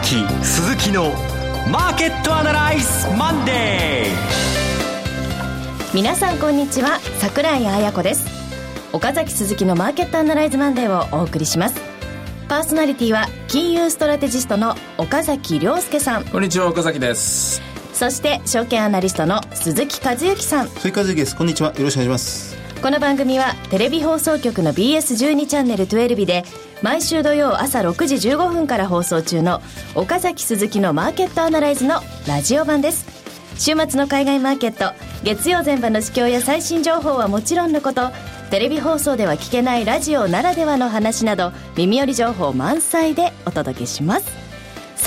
岡崎鈴木のマーケットアナライズマンデー皆さんこんにちは桜井彩子です。岡崎鈴木のマーケットアナライズマンデーをお送りします。パーソナリティは金融ストラテジストの岡崎良介さん。こんにちは岡崎です。そして証券アナリストの鈴木一之さん。鈴木一之です。こんにちは。よろしくお願いしますこの番組はテレビ放送局の BS12 チャンネル12で毎週土曜朝6時15分から放送中の岡崎鈴木のマーケットアナライズのラジオ版です。週末の海外マーケット月曜前場の指標や最新情報はもちろんのことテレビ放送では聞けないラジオならではの話など耳寄り情報満載でお届けします。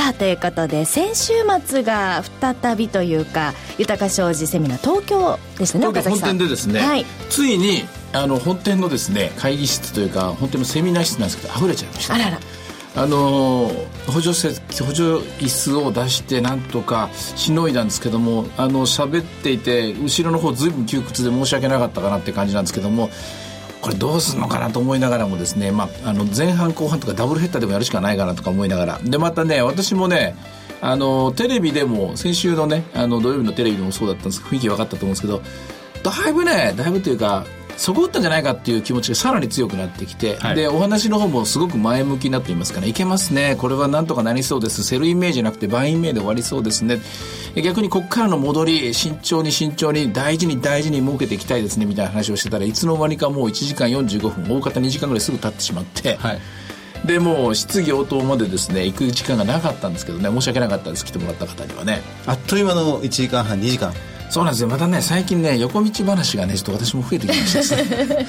さあということで先週末が再びというか豊か商事セミナー東京でしたね東京本店でですね、はい、ついにあの本店のですね会議室というか本店のセミナー室なんですけど溢れちゃいました、あらら。あの補助席補助椅子を出してなんとかしのいだんですけどもあの喋っていて後ろの方ずいぶん窮屈で申し訳なかったかなって感じなんですけどもこれどうすんのかなと思いながらもですね、まあ、あの前半後半とかダブルヘッダーでもやるしかないかなとか思いながら。でまたね私もねあのテレビでも先週のねあの土曜日のテレビでもそうだったんですけど雰囲気分かったと思うんですけどだいぶねだいぶというか底打ったんじゃないかっていう気持ちがさらに強くなってきて、はい、でお話の方もすごく前向きになっていますからいけますね。これはなんとかなりそうです。 Sell in May じゃなくて Buy in May で終わりそうですね。逆にここからの戻り慎重に慎重に大事に大事に儲けていきたいですね。みたいな話をしてたらいつの間にかもう1時間45分大方2時間ぐらいすぐ経ってしまって、はい。でもう質疑応答までですね行く時間がなかったんですけどね。申し訳なかったです。来てもらった方にはね。あっという間の1時間半2時間そうなんですよ。またね最近ね横道話がねちょっと私も増えてきました。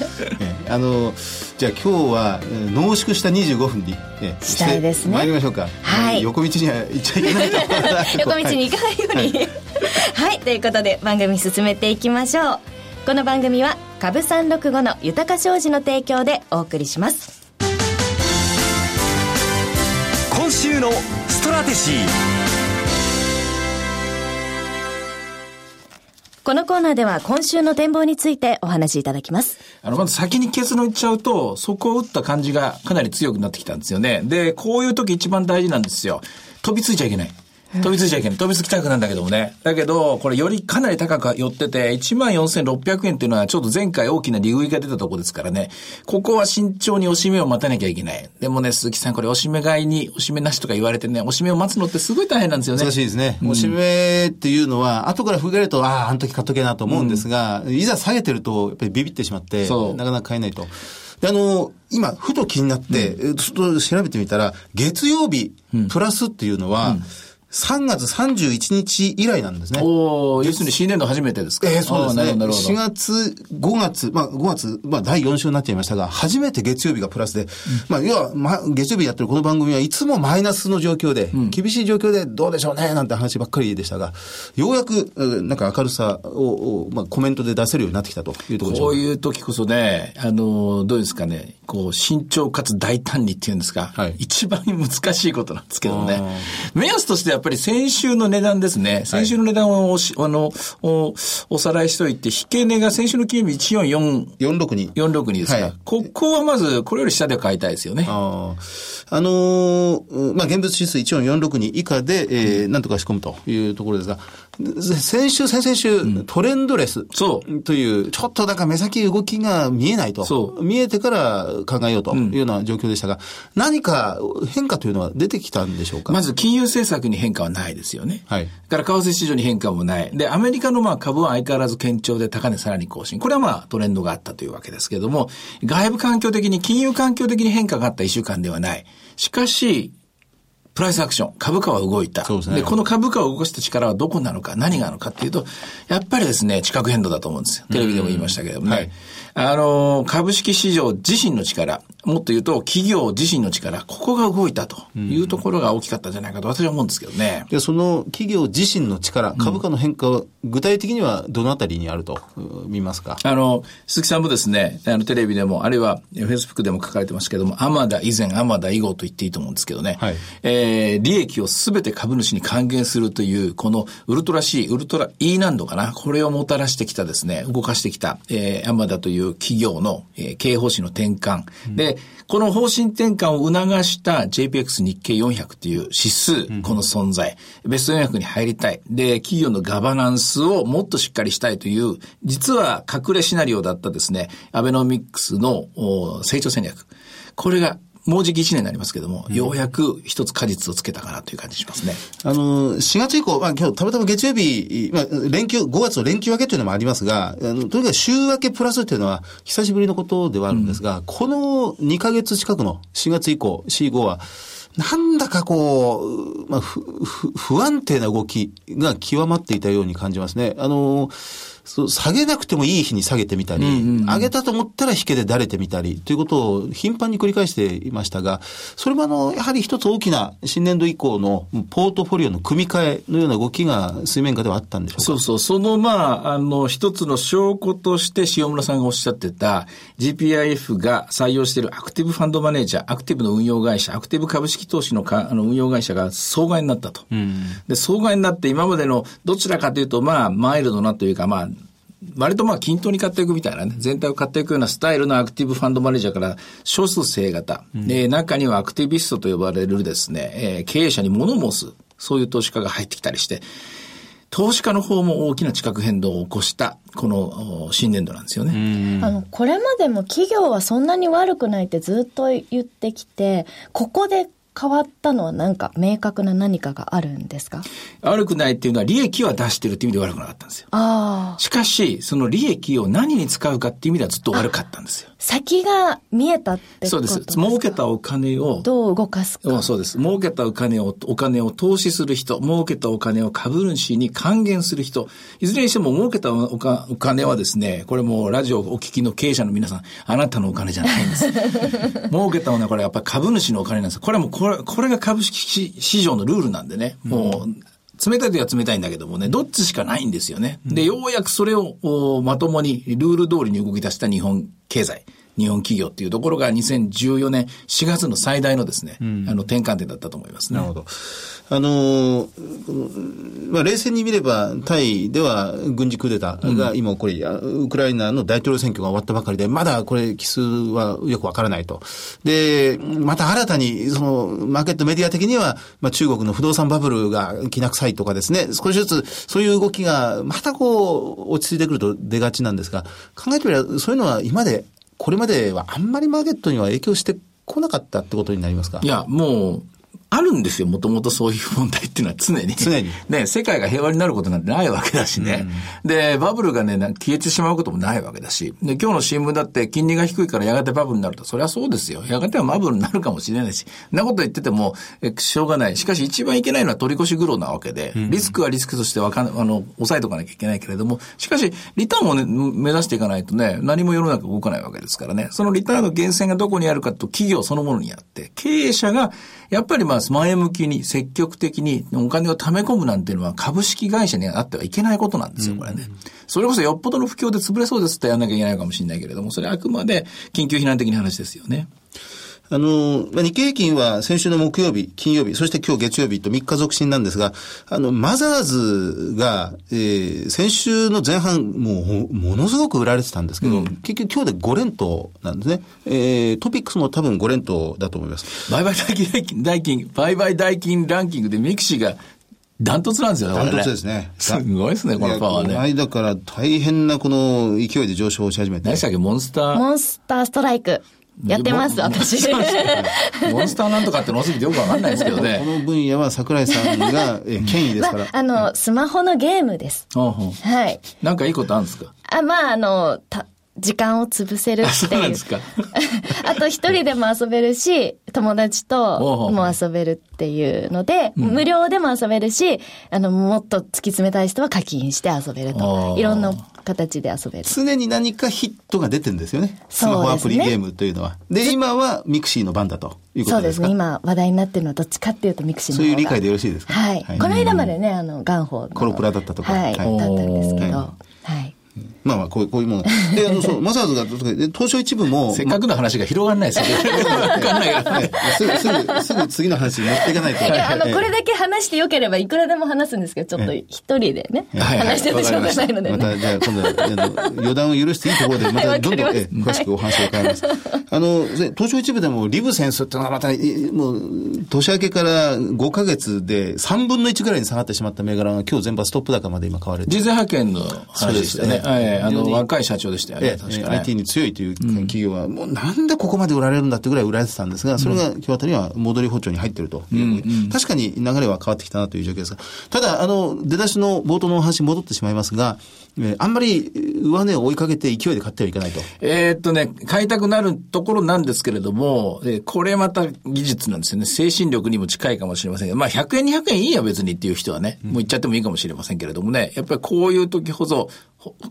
あのじゃあ今日は濃縮した25分に、ね、したいですね。参りましょうか、はい、横道には行っちゃいけないと 横道に行かないように、はい、はい、ということで番組進めていきましょう。この番組は株三六五の豊か商事の提供でお送りします。今週のストラテジーこのコーナーでは今週の展望についてお話しいただきます。あの、まず先に結論言っちゃうと、そこを打った感じがかなり強くなってきたんですよね。で、こういう時一番大事なんですよ。飛びついちゃいけない。飛びついちゃいけない。飛びつきたくなんだけどもね。だけど、これよりかなり高く寄ってて、14,600円っていうのはちょっと前回大きな利食いが出たところですからね。ここは慎重におしめを待たなきゃいけない。でもね、鈴木さん、これおしめ買いに、おしめなしとか言われてね、おしめを待つのってすごい大変なんですよね。難しいですね。おしめっていうのは、後から振り返ると、ああ、あの時買っとけなと思うんですが、うん、いざ下げてると、やっぱりビビってしまって、なかなか買えないと。で、あの、今、ふと気になって、うん、ちょっと調べてみたら、月曜日、プラスっていうのは、うん3月31日以来なんですね。お要するに新年度初めてですか？ええー、そうですね。4月、5月、まあ5月、まあ第4週になっちゃいましたが、初めて月曜日がプラスで、うん、まあ要は、ま、月曜日やってるこの番組はいつもマイナスの状況で、うん、厳しい状況でどうでしょうね、なんて話ばっかりでしたが、ようやく、なんか明るさを、まあコメントで出せるようになってきたというところでしょうこういう時こそね、あの、どうですかね、こう、慎重かつ大胆にっていうんですか、はい、一番難しいことなんですけどね。目安としてやっぱり先週の値段ですね。先週の値段をおし、あの、お、おさらいしておいて、引け値が先週の金曜日144。462。462ですか。はい、ここはまず、これより下で買いたいですよね。ああのー、まあ、現物指数14462以下で、えー、なんとか仕込むというところですが、先週、先々週、うん、トレンドレス。そう。という、ちょっとだから目先動きが見えないと。そう。見えてから考えようというような状況でしたが、うん、何か変化というのは出てきたんでしょうか？まず金融政策に変化はないですよね。はい。から為替市場に変化もない。で、アメリカのまあ株は相変わらず堅調で高値さらに更新。これはまあトレンドがあったというわけですけれども、外部環境的に、金融環境的に変化があった一週間ではない。しかし、プライスアクション、株価は動いた。で、ね、この株価を動かした力はどこなのか、何があるのかっていうと、やっぱりですね、地殻変動だと思うんですよ。テレビでも言いましたけれどもね。はいあの、株式市場自身の力、もっと言うと企業自身の力、ここが動いたというところが大きかったんじゃないかと私は思うんですけどね。で、その企業自身の力、株価の変化は具体的にはどのあたりにあると見ますか？あの、鈴木さんもですね、あの、テレビでも、あるいはフェイスブックでも書かれてますけども、アマダ以前、アマダ以後と言っていいと思うんですけどね、はい、えー、利益をすべて株主に還元するという、このウルトラ C、ウルトラ E 難度かな、これをもたらしてきたですね、動かしてきた、えー、アマダという企業の、えー、経営方針の転換。うん、で、で、この方針転換を促した JPX 日経400っていう指数、この存在、ベスト400に入りたい。で、企業のガバナンスをもっとしっかりしたいという、実は隠れシナリオだったですね、アベノミックスの成長戦略。これがもうじき1年になりますけども、うん、ようやく一つ果実をつけたかなという感じしますね。あの、4月以降、まあ今日たまたま月曜日、まあ連休、5月の連休明けというのもありますが、あのとにかく週明けプラスというのは久しぶりのことではあるんですが、うん、この2ヶ月近くの4月以降、4、5は、なんだかこう、まあ、不、不安定な動きが極まっていたように感じますね。あの、下げなくてもいい日に下げてみたり、うんうん、上げたと思ったら引けでだれてみたりということを頻繁に繰り返していましたが、それもあの、やはり一つ大きな新年度以降のポートフォリオの組み替えのような動きが水面下ではあったんでしょうか？そうそう。そのまあ、あの、一つの証拠として塩村さんがおっしゃってた GPIF が採用しているアクティブファンドマネージャー、アクティブの運用会社、アクティブ株式投資のかあの運用会社が総害になったと。うん、で、総害になって今までのどちらかというと、まあ、マイルドなというか、まあ、割とまあ均等に買っていくみたいなね、全体を買っていくようなスタイルのアクティブファンドマネージャーから少数生型、うん、で、中にはアクティビストと呼ばれるですね、えー、経営者に物申す、そういう投資家が入ってきたりして、投資家の方も大きな地殻変動を起こした、この新年度なんですよね。あの、これまでも企業はそんなに悪くないってずっと言ってきて、ここで変わったのは何か明確な何かがあるんですか？悪くないっていうのは利益は出してるっていう意味で悪くなかったんですよ。しかし、その利益を何に使うかっていう意味ではずっと悪かったんですよ。先が見えたってそうです。儲けたお金を。どう動かすか？そうです。儲けたお金を、お金を投資する人、儲けたお金を株主に還元する人、いずれにしても儲けたお金はですね、これもラジオをお聞きの経営者の皆さん、あなたのお金じゃないんです。儲けたお金はこれやっぱり株主のお金なんです。これはもうこれ、これが株式市場のルールなんでね、もう、冷たい時は冷たいんだけどもね、どっちしかないんですよね。で、ようやくそれをまともにルール通りに動き出した日本経済。日本企業っていうところが2014年4月の最大のですね、うん、あの転換点だったと思いますね。なるほど。あのまあ、冷静に見れば、タイでは軍事クーデターが今起こり、うん、ウクライナの大統領選挙が終わったばかりで、まだこれ、奇数はよくわからないと。で、また新たに、その、マーケットメディア的には、まあ、中国の不動産バブルがきな臭いとかですね、少しずつそういう動きが、またこう、落ち着いてくると出がちなんですが、考えてみれば、そういうのは今でこれまではあんまりマーケットには影響してこなかったってことになりますか？いや、もう、あるんですよ、もともとそういう問題っていうのは常に。常に。ね、世界が平和になることなんてないわけだしね。うん、で、バブルがね、消えてしまうこともないわけだし。で、今日の新聞だって金利が低いからやがてバブルになると。それはそうですよ。やがてはバブルになるかもしれないし。なこと言ってても、え、しょうがない。しかし一番いけないのは取り越し苦労なわけで、リスクはリスクとしてわかん、あの、抑えとかなきゃいけないけれども、しかし、リターンをね、目指していかないとね、何も世の中動かないわけですからね。そのリターンの源泉がどこにあるかと企業そのものにあって、経営者が、やっぱりまあ、前向きに、積極的にお金を貯め込むなんていうのは株式会社にあってはいけないことなんですよ、これね。それこそよっぽどの不況で潰れそうですってやんなきゃいけないかもしれないけれども、それはあくまで緊急避難的な話ですよね。あの、まあ、日経平均は先週の木曜日、金曜日、そして今日月曜日と3日続伸なんですが、あの、マザーズが、えー、先週の前半、もう、ものすごく売られてたんですけど、うん、結局今日で5連投なんですね。えー、トピックスも多分5連騰だと思います。売買代金、代金、売買代金ランキングで mixi がダントツなんですよね、ダントツですね。すごいですね、このパワーね。間から大変なこの勢いで上昇し始めて。何でしたっけ、モンスター？モンスターストライク。やってます、私。モンスターなんとかってのすぎてよくわかんないですけどね。この分野は桜井さんが権威ですから。まあ、あの、スマホのゲームです。はい。なんかいいことあるんですか？あ、まあ、あの、た、時間を潰せるっていう。あ と一人でも遊べるし、友達とも遊べるっていうので、無料でも遊べるし、あの、もっと突き詰めたい人は課金して遊べると。いろんな形で遊べる。常に何かヒットが出てるんですよね。スマホアプリゲームというのは。で、今は mixi の番だということですか？そうですね。今話題になってるのはどっちかっていうと mixi のそういう理解でよろしいですか？はい。この間までね、あの、ガンホコロプラだったとか。はい。だったんですけど。はい。まあまあ、こういう、こういうもの。で、あの、そう、マザーズが、東証一部も。せっかくの話が広がんないですよね。わかんないから、ね。すぐ、すぐ、すぐ次の話に持っていかないと。いや、あの、これだけ話してよければいくらでも話すんですけど、ちょっと一人でね、話しててしょうがないので、ね。また、じゃあ今度は、予断を許していいところで、またどんどん、え詳しくお話を伺います。あの、東証一部でも、リブセンスってのはまた、もう、年明けから5ヶ月で3分の1ぐらいに下がってしまった銘柄が今日全場ストップ高まで今買われて人材派遣の話でしたね。はい、あの、若い社長でしたよね。確かに。IT に強いという企業は、もうなんでここまで売られるんだってぐらい売られてたんですが、それが今日あたりは戻り歩調に入ってるという確かに流れは変わってきたなという状況ですが、ただ、あの、出だしの冒頭のお話に戻ってしまいますが、えあんまり上値を追いかけて勢いで買ってはいけないと。えー、っとね、買いたくなるところなんですけれども、えー、これまた技術なんですよね。精神力にも近いかもしれませんが、まあ100円200円いいや別にっていう人はね、もう言っちゃってもいいかもしれませんけれどもね、やっぱりこういう時ほど、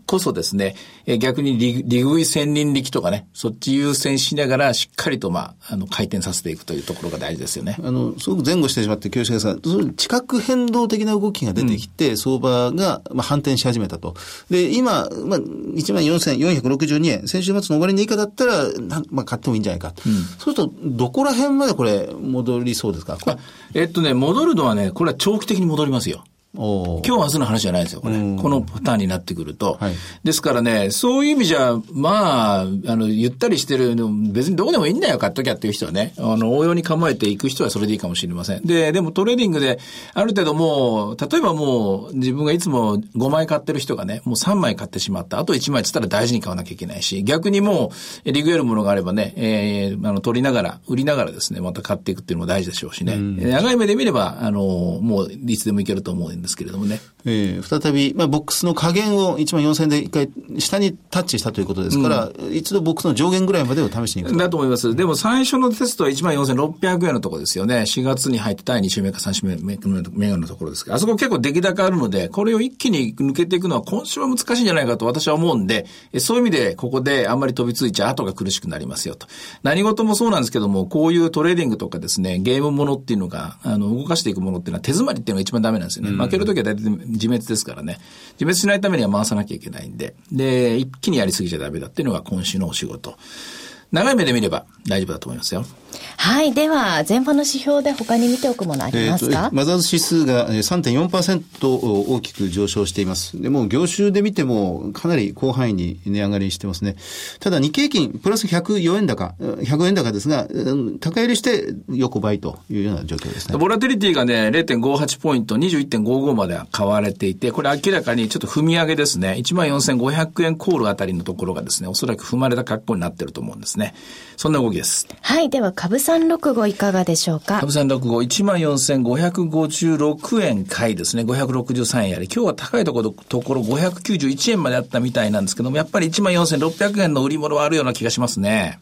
こそですね、え逆に利食い千人力とかね、そっち優先しながらしっかりとまあ、あの、回転させていくというところが大事ですよね。あの、すごく前後してしまって恐縮ですが、地殻変動的な動きが出てきて、うん、相場が、まあ、反転し始めたと。で、今、まあ、14,462円、先週末の終わりの以下だったら、まあ、買ってもいいんじゃないか。うん、そうすると、どこら辺までこれ、戻りそうですか？えっとね、戻るのはね、これは長期的に戻りますよ。今日明日の話じゃないですよ、これ。このパターンになってくると。はい、ですからね、そういう意味じゃ、まあ、あの、ゆったりしてるの、別にどうでもいいんだよ、買っときゃっていう人はね、あの、鷹揚に構えていく人はそれでいいかもしれません。で、でもトレーディングで、ある程度もう、例えばもう、自分がいつも5枚買ってる人がね、もう3枚買ってしまった。あと1枚つったら大事に買わなきゃいけないし、逆にもう、利食えるものがあればね、えー、あの、取りながら、売りながらですね、また買っていくっていうのも大事でしょうしね。長い目で見れば、あの、もう、いつでもいけると思うんですけれどもね。えー、再び、まあ、ボックスの下限を1万4000で一回下にタッチしたということですから、うん、一度ボックスの上限ぐらいまでを試しに行くだと思います。でも最初のテストは1万4600円のところですよね。4月に入って第2週目か3週目目のところですけど、あそこ結構出来高あるので、これを一気に抜けていくのは今週は難しいんじゃないかと私は思うんで、そういう意味でここであんまり飛びついちゃ後が苦しくなりますよと。何事もそうなんですけども、こういうトレーディングとかですね、ゲームものっていうのが、あの、動かしていくものっていうのは手詰まりっていうのが一番ダメなんですよね。負けるときは大体自滅ですからね。自滅しないためには回さなきゃいけないんで、で、一気にやりすぎちゃダメだっていうのが今週のお仕事。長い目で見れば大丈夫だと思いますよ。はい。では、前場の指標で他に見ておくものありますか、えー、マザーズ指数が3.4%大きく上昇しています。でも、業種で見てもかなり広範囲に値上がりしてますね。ただ、日経金、プラス104円高、100円高ですが、高入りして横ばいというような状況ですね。ボラテリティがね、0.58ポイント、21.55まで買われていて、これ明らかにちょっと踏み上げですね。14,500円コールあたりのところがですね、おそらく踏まれた格好になってると思うんですね。そんな動きです。はい。では、株365いかがでしょうか？株365、14,556円買いですね。563円やり。今日は高いところ、ところ591円まであったみたいなんですけども、やっぱり14,600円の売り物はあるような気がしますね。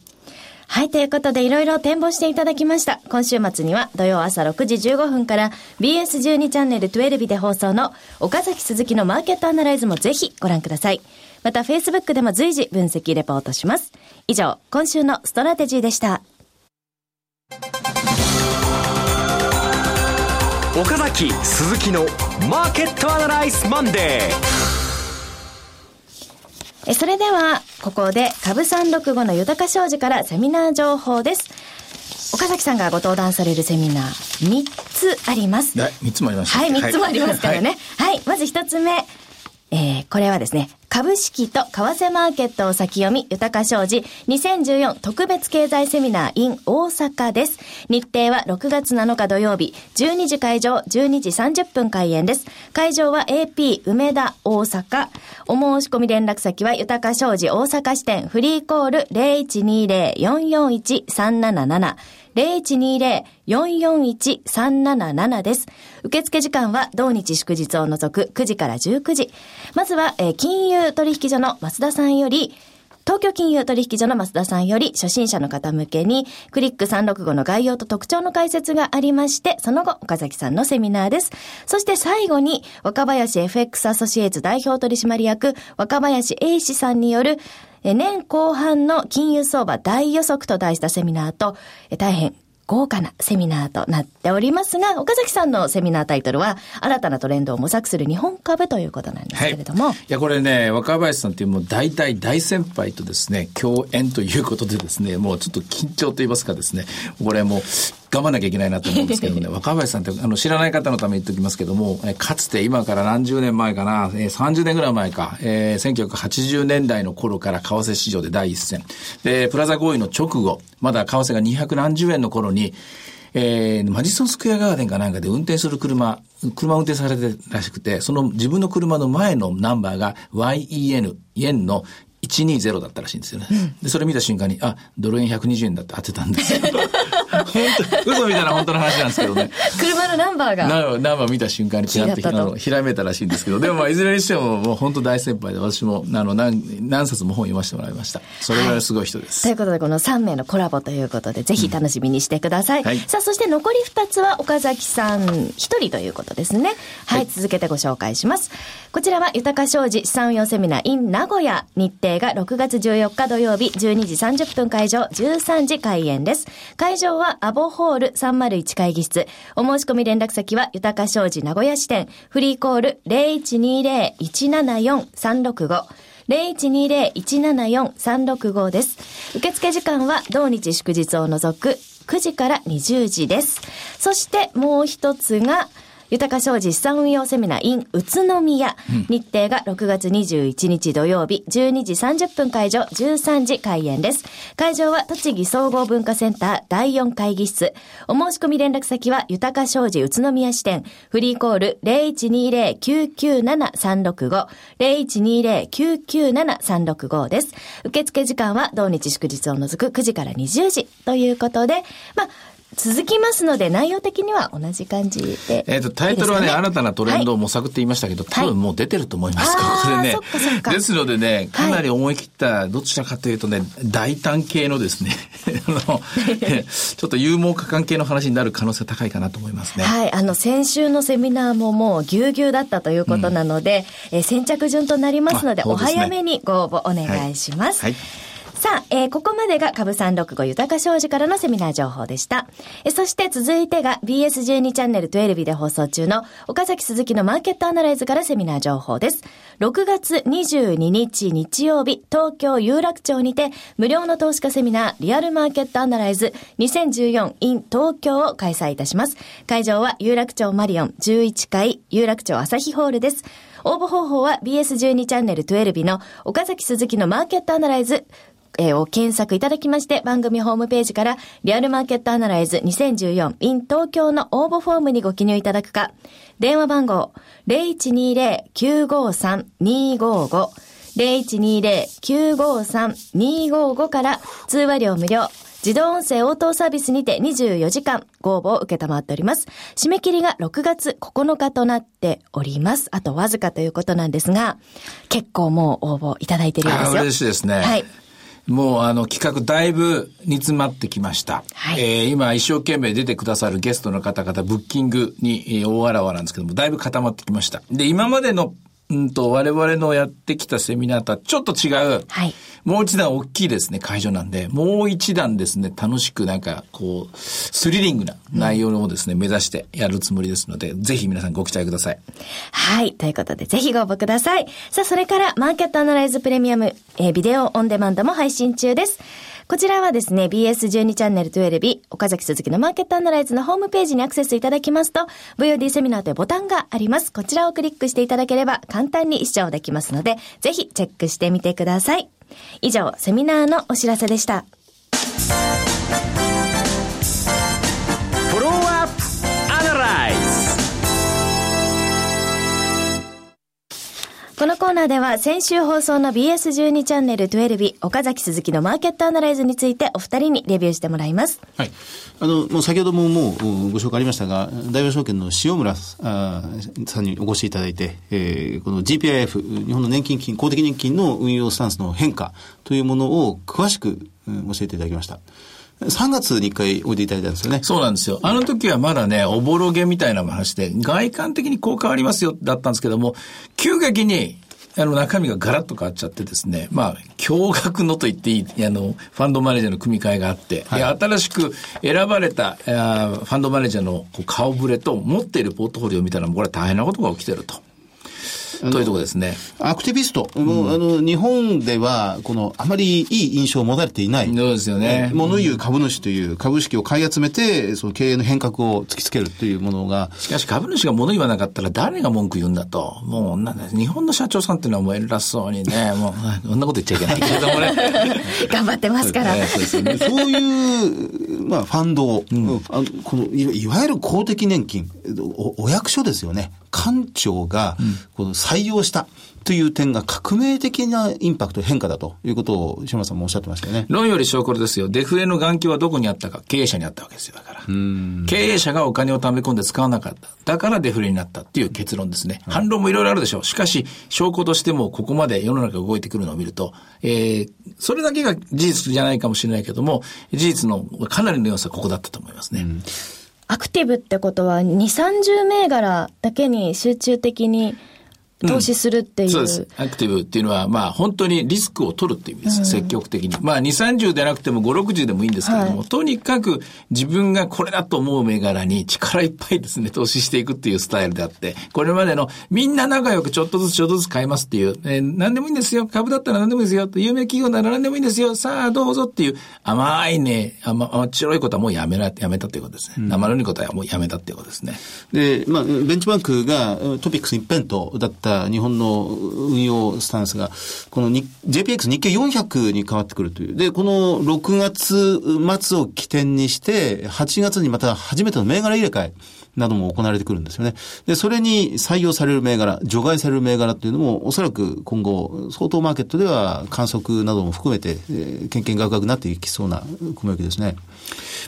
はい、ということでいろいろ展望していただきました。今週末には土曜朝6時15分から BS12 チャンネル12で放送の岡崎鈴木のマーケットアナライズもぜひご覧ください。また Facebook でも随時分析レポートします。以上、今週のストラテジーでした。岡崎鈴木のマーケットアナライズマンデー。それでは、ここで株365の豊か商事からセミナー情報です。岡崎さんがご登壇されるセミナー、3つあります。はい、3つもあります。はい、3つもありますからね。はい、はい、まず1つ目。えー、これはですね、株式と為替マーケットを先読み、豊か商事2014特別経済セミナー in 大阪です。日程は6月7日土曜日、12時会場、12時30分開演です。会場は AP 梅田大阪。お申し込み連絡先は豊か商事大阪支店フリーコール0120-441-377 0120-441-377です。受付時間は同日祝日を除く9時から19時。まずは、えー、金融取引所の増田さんより、東京金融取引所の増田さんより初心者の方向けにクリック365の概要と特徴の解説がありまして、その後岡崎さんのセミナーです。そして最後に若林 FX アソシエイツ代表取締役若林英史さんによる年後半の金融相場大予測と題したセミナーと大変豪華なセミナーとなっておりますが、岡崎さんのセミナータイトルは、新たなトレンドを模索する日本株ということなんですけれども。はい、いや、これね、若林さんっていうもう大体大先輩とですね、共演ということでですね、もうちょっと緊張と言いますかですね、これもう、頑張らなきゃいけないなと思うんですけどね、若林さんってあの知らない方のために言っておきますけども、えかつて今から何十年前かな、えー、30年ぐらい前か、えー、1980年代の頃から為替市場で第一線。で、プラザ合意の直後、まだ為替が200何十円の頃に、えー、マジソンスクエアガーデンかなんかで運転する車、車運転されてらしくて、その自分の車の前のナンバーが YEN、イエンの120だったらしいんですよね。うん、で、それ見た瞬間に、あ、ドル円120円だって当てたんですよ。本当、嘘みたいな本当の話なんですけどね。車のナンバーが。ナンバー見た瞬間にピラッとひらめいたらしいんですけど、でも まあ、いずれにしてももう本当大先輩で、私もあの何何冊も本読ませてもらいました。それぐらいすごい人です。はい、ということで、この3名のコラボということで、ぜひ楽しみにしてください。うんはい、さあ、そして残り2つは岡崎さん1人ということですね。はい、はい、続けてご紹介します。こちらは豊か商事資産運用セミナー in 名古屋。日程が6月14日土曜日12時30分会場、13時開演です。会場ははアボホール301会議室。お申し込み連絡先は豊か商事名古屋支店。フリーコール0120-174-365。0120-174-365です。受付時間は同日祝日を除く9時から20時です。そしてもう一つが、豊か商事資産運用セミナー in 宇都宮、うん、日程が6月21日土曜日12時30分会場13時開演です。会場は栃木総合文化センター第4会議室。お申し込み連絡先は豊か商事宇都宮支店フリーコール0120-997-365 0120-997-365です。受付時間は同日祝日を除く9時から20時ということで、まあ、続きますので、内容的には同じ感じで、えっ、と、タイトルはね、新たなトレンドを模索って言いましたけど、多分もう出てると思いますから、これね。ですのでね、かなり思い切った、どちらかというとね、大胆系のですね、あの、ちょっと勇猛果敢系の話になる可能性高いかなと思いますね。はい、あの、先週のセミナーももうぎゅうぎゅうだったということなので、うん、え先着順となりますので、お早めにご応募お願いします。はい、はいさあ、えー、ここまでが株三六五豊か商事からのセミナー情報でした。えそして続いてが BS12 チャンネル12で放送中の岡崎鈴木のマーケットアナライズからセミナー情報です。6月22日日曜日、東京有楽町にて無料の投資家セミナーリアルマーケットアナライズ 2014in 東京を開催いたします。会場は有楽町マリオン11階有楽町朝日ホールです。応募方法は BS12 チャンネル12の岡崎鈴木のマーケットアナライズえー、を検索いただきまして、番組ホームページから、リアルマーケットアナライズ 2014in 東京の応募フォームにご記入いただくか、電話番号0120-953-255 0120-953-255から通話料無料、自動音声応答サービスにて24時間ご応募を受けたまっております。締め切りが6月9日となっております。あとわずかということなんですが、結構もう応募いただいてるんですよ。嬉しいですね。はい。もうあの企画だいぶ煮詰まってきました。はい、えー、今一生懸命出てくださるゲストの方々、ブッキングに大あらわなんですけども、だいぶ固まってきました。で、今までのうんと、我々のやってきたセミナーとはちょっと違う、はい、もう一段大きいですね、会場なんで、もう一段ですね、楽しくなんか、こう、スリリングな内容をですね、うん、目指してやるつもりですので、ぜひ皆さんご期待ください。はい、ということで、ぜひご応募ください。さあ、それから、マーケットアナライズプレミアム、えー、ビデオオンデマンドも配信中です。こちらはですね、BS12 チャンネル12日、岡崎鈴木のマーケットアナライズのホームページにアクセスいただきますと、VOD セミナーというボタンがあります。こちらをクリックしていただければ簡単に視聴できますので、ぜひチェックしてみてください。以上、セミナーのお知らせでした。ーでは先週放送の BS12 チャンネル12日、岡崎鈴木のマーケットアナライズについてお二人にレビューしてもらいます。はい。あの、もう先ほどももうご紹介ありましたが、大和証券の塩村さんにお越しいただいて、えー、この GPIF、日本の年金金、公的年金の運用スタンスの変化というものを詳しく、うん、教えていただきました。3月に1回おいでいただいたんですよね。そうなんですよ。あの時はまだね、おぼろげみたいな話で、外観的に効果ありますよ、だったんですけども、急激にあの中身がガラッと変わっちゃってですね、まあ、驚愕のと言っていい、あの、ファンドマネージャーの組み替えがあって、はい、新しく選ばれたあファンドマネージャーの顔ぶれと持っているポートフォリオを見たら、これは大変なことが起きてると。というところですね。アクティビスト、もうあの日本ではこのあまりいい印象を持たれていない。そうですよね。物言う株主という株式を買い集めて、その経営の変革を突きつけるというものが。しかし株主が物言わなかったら誰が文句言うんだと。もうなんだ、日本の社長さんっていうのはもう偉そうにね、もう、こんなこと言っちゃいけないけれどもね。頑張ってますから。そう、ね、そういう、まあ、ファンドを、うん、あのこのいわゆる公的年金お、お役所ですよね。官庁がこの採用したという点が革命的なインパクト変化だということを島さんもおっしゃってましたよね。論より証拠ですよ。デフレの眼球はどこにあったか経営者にあったわけですよ。だから。経営者がお金を貯め込んで使わなかった。だからデフレになったっていう結論ですね。反論もいろいろあるでしょう。しかし、証拠としてもここまで世の中が動いてくるのを見ると、えー、それだけが事実じゃないかもしれないけども、事実のかなりの要素はここだったと思いますね。アクティブってことは、2、30銘柄だけに集中的に投資するっていう、うん、そうです。アクティブっていうのは、まあ本当にリスクを取るっていう意味です。うん、積極的に。まあ2、30でなくても5、60でもいいんですけれども、はい、とにかく自分がこれだと思う銘柄に力いっぱいですね、投資していくっていうスタイルであって、これまでのみんな仲良くちょっとずつちょっとずつ買いますっていう、えー、何でもいいんですよ。株だったら何でもいいですよ。有名企業なら何でもいいんですよ。さあどうぞっていう甘いね、甘甘っちろいことはもうやめら、やめたということですね。うん、生のいことはもうやめたっていうことですね。で、まあ、ベンチマークがトピックス一辺倒だった日本の運用スタンスが、この JPX 日経400に変わってくるという。で、この6月末を起点にして、8月にまた初めての銘柄入れ替え。なども行われてくるんですよね。で、それに採用される銘柄、除外される銘柄っていうのも、おそらく今後、相当マーケットでは観測なども含めて、えー、けんけんがくがくなっていきそうな雲行きですね。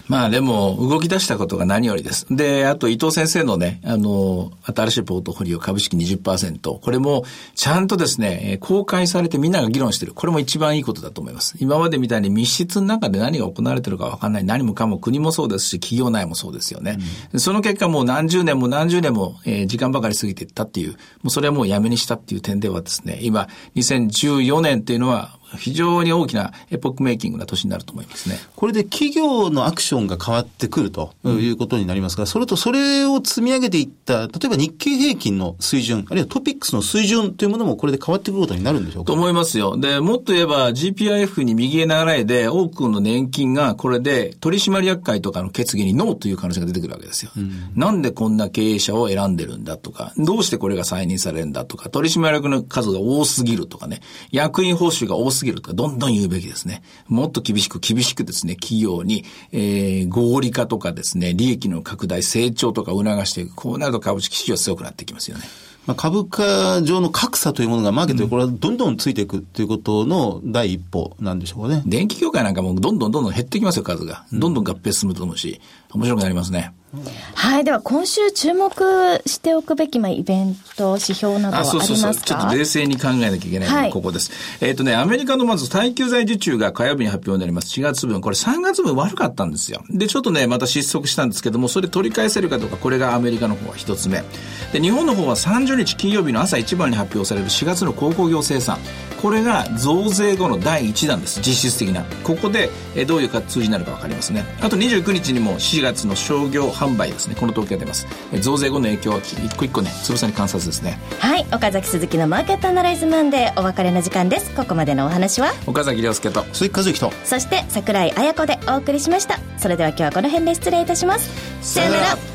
まあでも、動き出したことが何よりです。で、あと伊藤先生のね、あの、新しいポートフォリオ株式20%、これもちゃんとですね、公開されてみんなが議論してる。これも一番いいことだと思います。今までみたいに密室の中で何が行われてるかわかんない。何もかも国もそうですし、企業内もそうですよね。うん、その結果もう何十年も何十年も、えー、時間ばかり過ぎていったっていう、もうそれはもうやめにしたっていう点ではですね、今、2014年っていうのは、非常に大きなエポックメイキングな年になると思いますね。これで企業のアクションが変わってくるということになりますが、うん、それとそれを積み上げていった、例えば日経平均の水準、あるいはトピックスの水準というものもこれで変わってくることになるんでしょうか？と思いますよ。で、もっと言えば GPIF に右へ流れで多くの年金がこれで取締役会とかの決議にノーという可能性が出てくるわけですよ。うん、なんでこんな経営者を選んでるんだとか、どうしてこれが再任されるんだとか、取締役の数が多すぎるとかね、役員報酬が多すぎるとか、どんどん言うべきですね。もっと厳しく厳しくですね、企業に、えー、合理化とかですね、利益の拡大、成長とか促していく。こうなると株式市場強くなってきますよね。まあ、株価上の格差というものがマーケットでこれはどんどんついていくということの第一歩なんでしょうかね。電気業界なんかもどんどんどんどん減ってきますよ、数が。どんどん合併進むと思うし、面白くなりますね。はい。では、今週注目しておくべき、まあ、イベント、指標などはありますか？そうそうそう。ちょっと冷静に考えなきゃいけないのがここです。はい、えっ、ー、とね、アメリカのまず耐久財受注が火曜日に発表になります。4月分。これ3月分悪かったんですよ。で、ちょっとね、また失速したんですけども、それ取り返せるかどうか、これがアメリカの方は一つ目。で、日本の方は30日金曜日の朝一番に発表される4月の鉱工業生産。これが増税後の第1弾です。実質的な。ここで、えどういう数字になるか分かりますね。あと29日にも4月の商業販売ですね。この統計が出ます。え増税後の影響は一個一個ね、つぶさに観察ですね。はい。岡崎鈴木のマーケットアナライズマンデーお別れの時間です。ここまでのお話は？岡崎亮介と鈴木和之とそして櫻井彩子でお送りしました。それでは今日はこの辺で失礼いたします。さよなら。